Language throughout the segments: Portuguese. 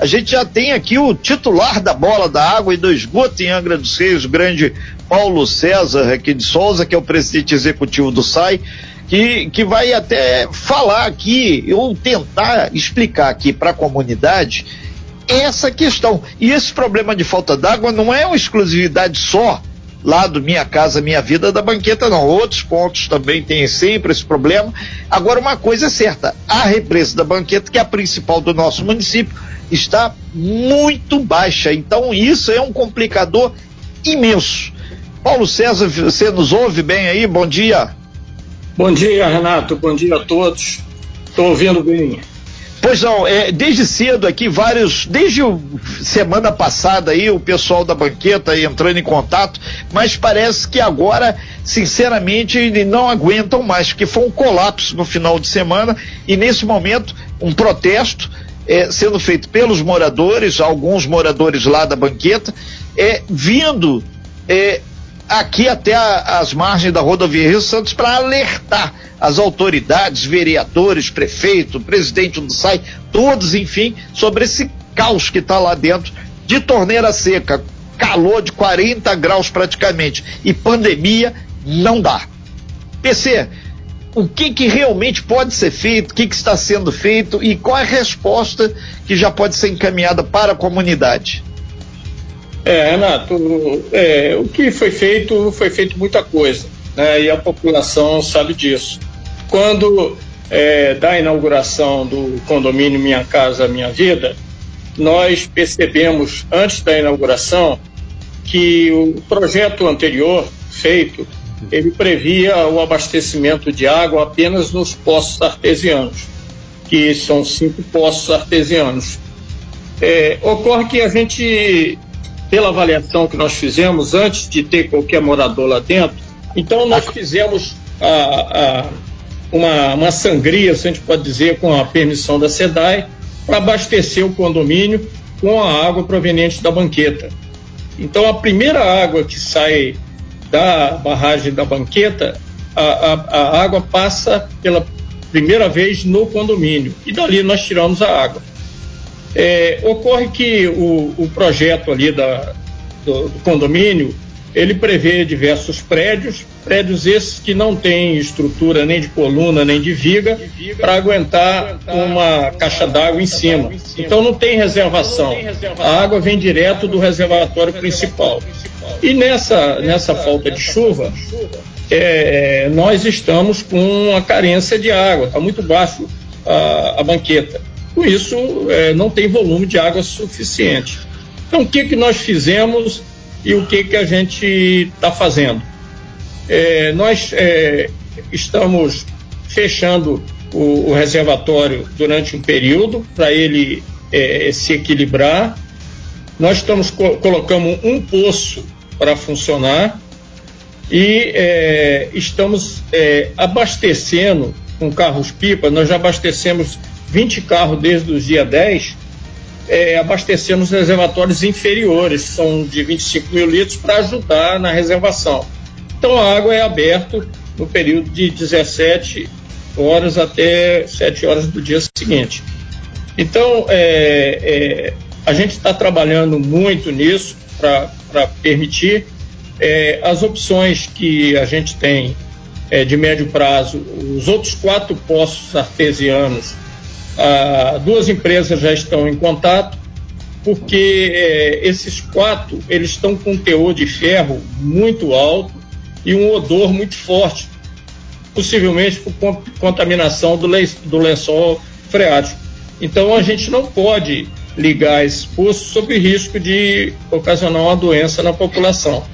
A gente já tem aqui o titular da bola da água e do esgoto em Angra dos Reis, o grande Paulo César aqui de Souza, que é o presidente executivo do SAI, que, que vai até falar aqui, ou tentar explicar aqui para a comunidade essa questão. E esse problema de falta d'água não é uma exclusividade só lá do Minha Casa Minha Vida da banqueta, não. Outros pontos também têm sempre esse problema. Agora, uma coisa é certa: a represa da banqueta, que é a principal do nosso município, está muito baixa. Então, isso é um complicador imenso. Paulo César, você nos ouve bem aí? Bom dia. Bom dia, Renato. Bom dia a todos. Estou ouvindo bem. Pois não, é, desde cedo aqui, vários, desde o, semana passada aí, o pessoal da banqueta entrando em contato, mas parece que agora, sinceramente, não aguentam mais, porque foi um colapso no final de semana e nesse momento, um protesto é, sendo feito pelos moradores, alguns moradores lá da banqueta, é, vindo é, aqui até a, as margens da rodovia Rio Santos para alertar as autoridades, vereadores, prefeito, presidente do SAI, todos, enfim, sobre esse caos que está lá dentro de torneira seca, calor de 40 graus praticamente e pandemia, não dá. PC, o que, que realmente pode ser feito, o que, que está sendo feito e qual é a resposta que já pode ser encaminhada para a comunidade? É, Renato, é, o que foi feito, foi feito muita coisa, né, e a população sabe disso. Quando é, da inauguração do condomínio Minha Casa Minha Vida, nós percebemos, antes da inauguração, que o projeto anterior feito, ele previa o abastecimento de água apenas nos poços artesianos, que são cinco poços artesianos. É, ocorre que a gente pela avaliação que nós fizemos antes de ter qualquer morador lá dentro. Então nós fizemos a, a, uma, uma sangria, se a gente pode dizer, com a permissão da SEDAI, para abastecer o condomínio com a água proveniente da banqueta. Então a primeira água que sai da barragem da banqueta, a, a, a água passa pela primeira vez no condomínio e dali nós tiramos a água. É, ocorre que o, o, projeto ali da, do, do, condomínio, ele prevê diversos prédios, prédios esses que não têm estrutura nem de coluna nem de viga para aguentar uma caixa d'água em cima. Então não tem reservação. A água vem direto do reservatório principal. E nessa, nessa falta de chuva, é, nós estamos com a carência de água, está muito baixo a, a banqueta. Com isso, é, não tem volume de água suficiente. Então, o que, que nós fizemos e o que, que a gente está fazendo? É, nós é, estamos fechando o, o, reservatório durante um período para ele é, se equilibrar. Nós estamos co colocando um poço para funcionar e é, estamos é, abastecendo com carros-pipa. Nós já abastecemos 20 carros desde o dia 10, é, abastecendo os reservatórios inferiores, são de 25 mil litros, para ajudar na reservação. Então a água é aberta no período de 17 horas até 7 horas do dia seguinte. Então é, é, a gente está trabalhando muito nisso para permitir é, as opções que a gente tem é, de médio prazo, os outros quatro poços artesianos ah, duas empresas já estão em contato, porque eh, esses quatro eles estão com um teor de ferro muito alto e um odor muito forte, possivelmente por contaminação do, le do lençol freático. Então a gente não pode ligar esse poço sob risco de ocasionar uma doença na população.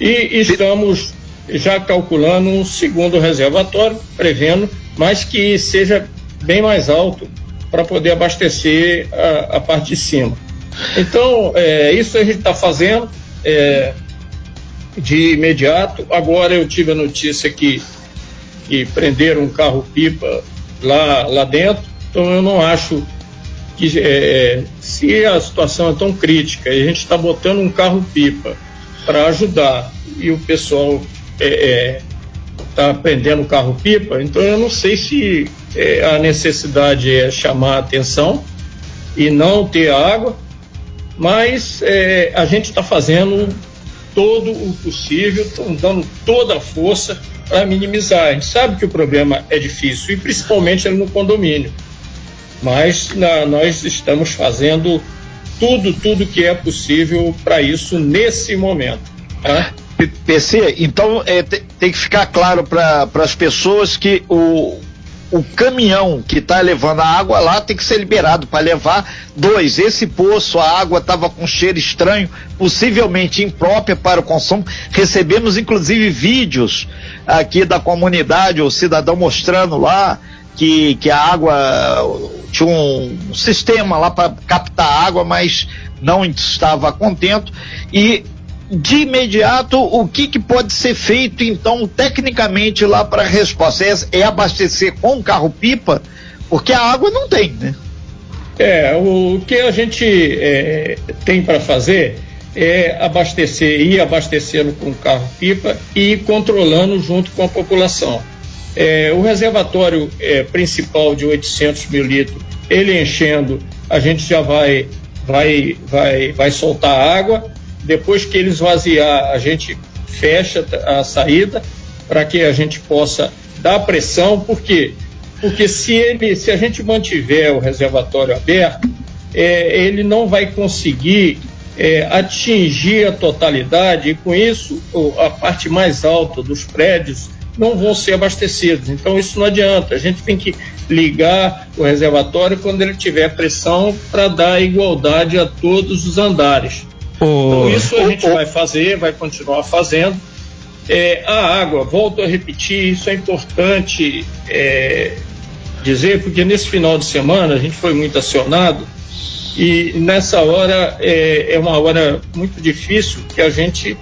E estamos já calculando um segundo reservatório, prevendo, mas que seja bem mais alto para poder abastecer a, a, parte de cima. Então, é, isso a gente está fazendo é, de imediato. Agora eu tive a notícia que, que prenderam um carro-pipa lá, lá dentro, então eu não acho que é, se a situação é tão crítica e a gente está botando um carro-pipa para ajudar e o pessoal está é, é, prendendo o carro-pipa, então eu não sei se é, a necessidade é chamar a atenção e não ter água, mas é, a gente está fazendo todo o possível, dando toda a força para minimizar. A gente sabe que o problema é difícil, e principalmente no condomínio. Mas na, nós estamos fazendo tudo, tudo que é possível para isso nesse momento. Tá? PC, então é, tem que ficar claro para as pessoas que o, o caminhão que está levando a água lá tem que ser liberado para levar. Dois, esse poço, a água estava com cheiro estranho, possivelmente imprópria para o consumo. Recebemos inclusive vídeos aqui da comunidade, o cidadão mostrando lá que, que a água tinha um sistema lá para captar água, mas não estava contento. E de imediato, o que, que pode ser feito, então, tecnicamente, lá para a resposta? É, é abastecer com carro-pipa? Porque a água não tem, né? É, o que a gente é, tem para fazer é abastecer, ir abastecendo com carro-pipa e ir controlando junto com a população. É, o reservatório é, principal de 800 mil litros, ele enchendo, a gente já vai, vai, vai, vai soltar água depois que ele esvaziar, a gente fecha a saída para que a gente possa dar pressão, por quê? Porque se, ele, se a gente mantiver o reservatório aberto, é, ele não vai conseguir é, atingir a totalidade e com isso a parte mais alta dos prédios não vão ser abastecidos. Então isso não adianta. A gente tem que ligar o reservatório quando ele tiver pressão para dar igualdade a todos os andares. Então, isso a gente vai fazer, vai continuar fazendo. É, a água, volto a repetir, isso é importante é, dizer, porque nesse final de semana a gente foi muito acionado e nessa hora é, é uma hora muito difícil que a gente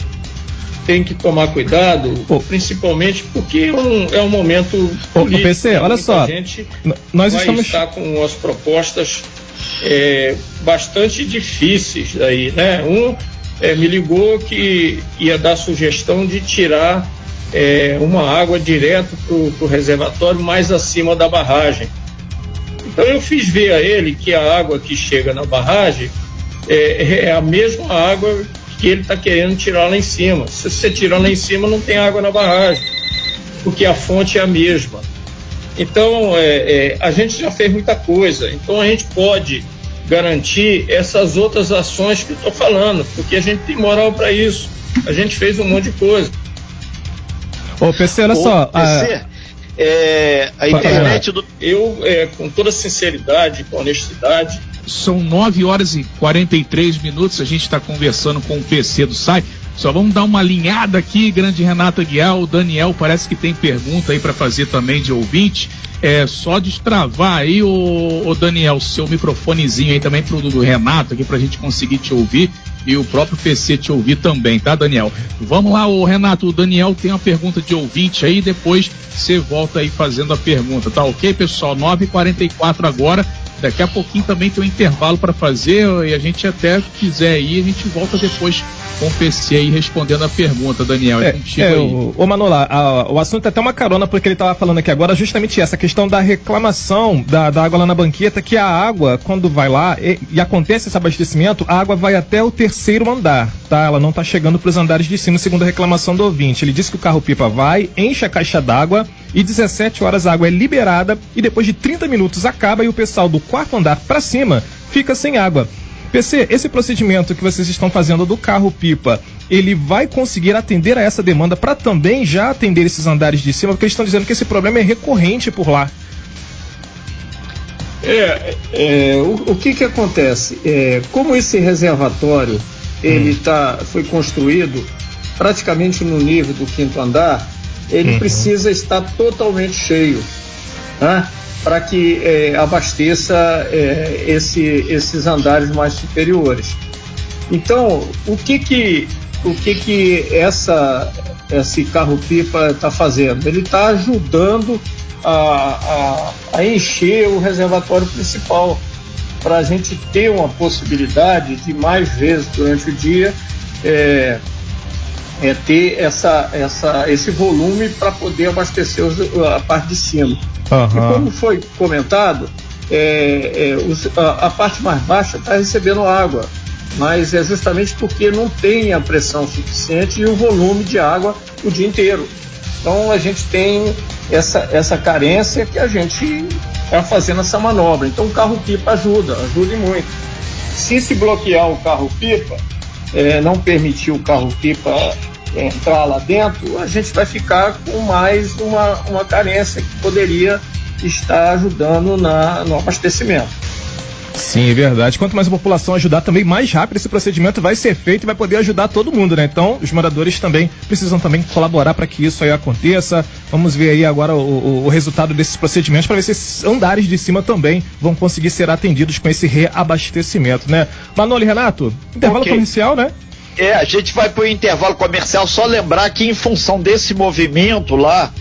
tem que tomar cuidado, principalmente porque é um, é um momento político. Ô, PC, olha só, a gente nós vai estamos... estar com as propostas é, bastante difíceis aí, né? Um é, me ligou que ia dar sugestão de tirar é, uma água direto para o reservatório mais acima da barragem. Então eu fiz ver a ele que a água que chega na barragem é, é a mesma água que ele está querendo tirar lá em cima. Se você tirar lá em cima, não tem água na barragem, porque a fonte é a mesma. Então, é, é, a gente já fez muita coisa. Então, a gente pode garantir essas outras ações que eu estou falando, porque a gente tem moral para isso. A gente fez um monte de coisa. Ô, PC, olha Ô, só. PC, a... É, a internet do. Eu, é, com toda sinceridade, com honestidade. São 9 horas e 43 minutos. A gente está conversando com o PC do site. Só vamos dar uma alinhada aqui, grande Renata Guial. O Daniel parece que tem pergunta aí para fazer também de ouvinte. É só destravar aí, o, o Daniel, seu microfonezinho aí também pro do Renato aqui pra gente conseguir te ouvir e o próprio PC te ouvir também, tá, Daniel? Vamos lá, o Renato, o Daniel tem uma pergunta de ouvinte aí, depois você volta aí fazendo a pergunta, tá ok, pessoal? 9h44 agora. Daqui a pouquinho também tem um intervalo para fazer e a gente até quiser ir, a gente volta depois com o PC aí respondendo a pergunta, Daniel. É, é, é o, o Manola, a, o assunto é até uma carona porque ele estava falando aqui agora justamente essa questão da reclamação da, da, água lá na banqueta, que a água, quando vai lá e, e, acontece esse abastecimento, a água vai até o terceiro andar, tá? Ela não está chegando para os andares de cima, segundo a reclamação do ouvinte. Ele disse que o carro-pipa vai, enche a caixa d'água e 17 horas a água é liberada e depois de 30 minutos acaba e o pessoal do quarto andar para cima fica sem água. PC, esse procedimento que vocês estão fazendo do carro-pipa, ele vai conseguir atender a essa demanda para também já atender esses andares de cima? Porque eles estão dizendo que esse problema é recorrente por lá. É, é o, o, que que acontece? É, como esse reservatório ele hum. tá, foi construído praticamente no nível do quinto andar, ele uhum. precisa estar totalmente cheio, né? para que é, abasteça é, esse, esses andares mais superiores. Então, o que que, o que, que essa, esse carro-pipa está fazendo? Ele está ajudando a, a, a encher o reservatório principal para a gente ter uma possibilidade de mais vezes durante o dia é, é, ter essa, essa, esse volume para poder abastecer os, a parte de cima. Uhum. E como foi comentado, é, é, os, a, a, parte mais baixa está recebendo água, mas é justamente porque não tem a pressão suficiente e o volume de água o dia inteiro. Então a gente tem essa, essa carência que a gente está fazendo essa manobra. Então o carro-pipa ajuda, ajuda muito. Se se bloquear o carro-pipa, é, não permitir o carro-pipa entrar lá dentro, a gente vai ficar com mais uma, uma carência que poderia estar ajudando na, no abastecimento. Sim, é verdade. Quanto mais a população ajudar, também mais rápido esse procedimento vai ser feito e vai poder ajudar todo mundo, né? Então, os moradores também precisam também colaborar para que isso aí aconteça. Vamos ver aí agora o, o, o resultado desses procedimentos para ver se esses andares de cima também vão conseguir ser atendidos com esse reabastecimento, né? Manoli Renato, intervalo okay. comercial, né? É, a gente vai para o intervalo comercial, só lembrar que em função desse movimento lá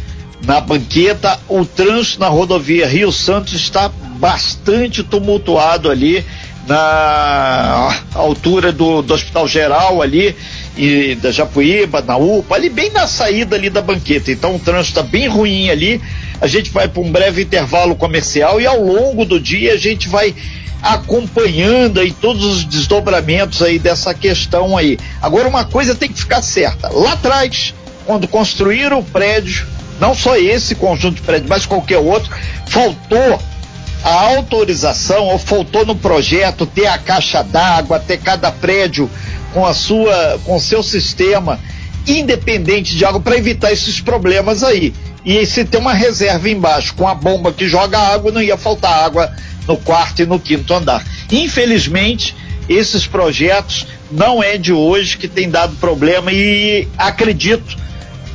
na banqueta, o trânsito na rodovia Rio Santos está bastante tumultuado ali na altura do, do Hospital Geral ali e da Japuíba, na UPA, ali bem na saída ali da banqueta. Então o trânsito está bem ruim ali. A gente vai para um breve intervalo comercial e ao longo do dia a gente vai acompanhando aí todos os desdobramentos aí dessa questão aí. Agora uma coisa tem que ficar certa. Lá atrás, quando construíram o prédio, não só esse conjunto de prédios, mas qualquer outro, faltou a autorização ou faltou no projeto ter a caixa d'água, ter cada prédio com a sua, com seu sistema independente de água para evitar esses problemas aí. E se tem uma reserva embaixo com a bomba que joga água, não ia faltar água no quarto e no quinto andar. Infelizmente, esses projetos não é de hoje que tem dado problema e acredito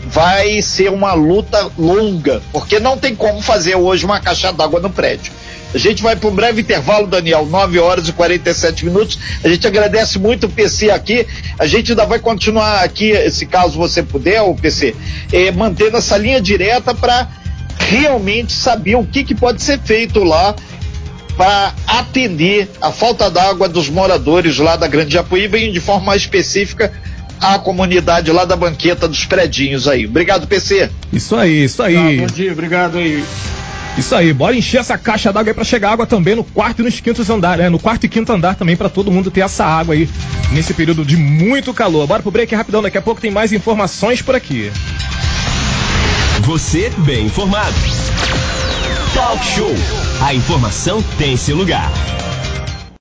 vai ser uma luta longa, porque não tem como fazer hoje uma caixa d'água no prédio. A gente vai para um breve intervalo, Daniel, 9 horas e 47 minutos. A gente agradece muito o PC aqui. A gente ainda vai continuar aqui, se caso você puder, o PC, eh, mantendo essa linha direta para realmente saber o que, que pode ser feito lá para atender a falta d'água dos moradores lá da Grande Japuíba e de forma mais específica a comunidade lá da banqueta dos predinhos aí. Obrigado, PC. Isso aí, isso aí. Ah, bom dia, obrigado aí. Isso aí, bora encher essa caixa d'água aí pra chegar água também no quarto e nos quintos andares, né? No quarto e quinto andar também para todo mundo ter essa água aí nesse período de muito calor. Bora pro break rapidão, daqui a pouco tem mais informações por aqui. Você bem informado. Talk Show. A informação tem seu lugar.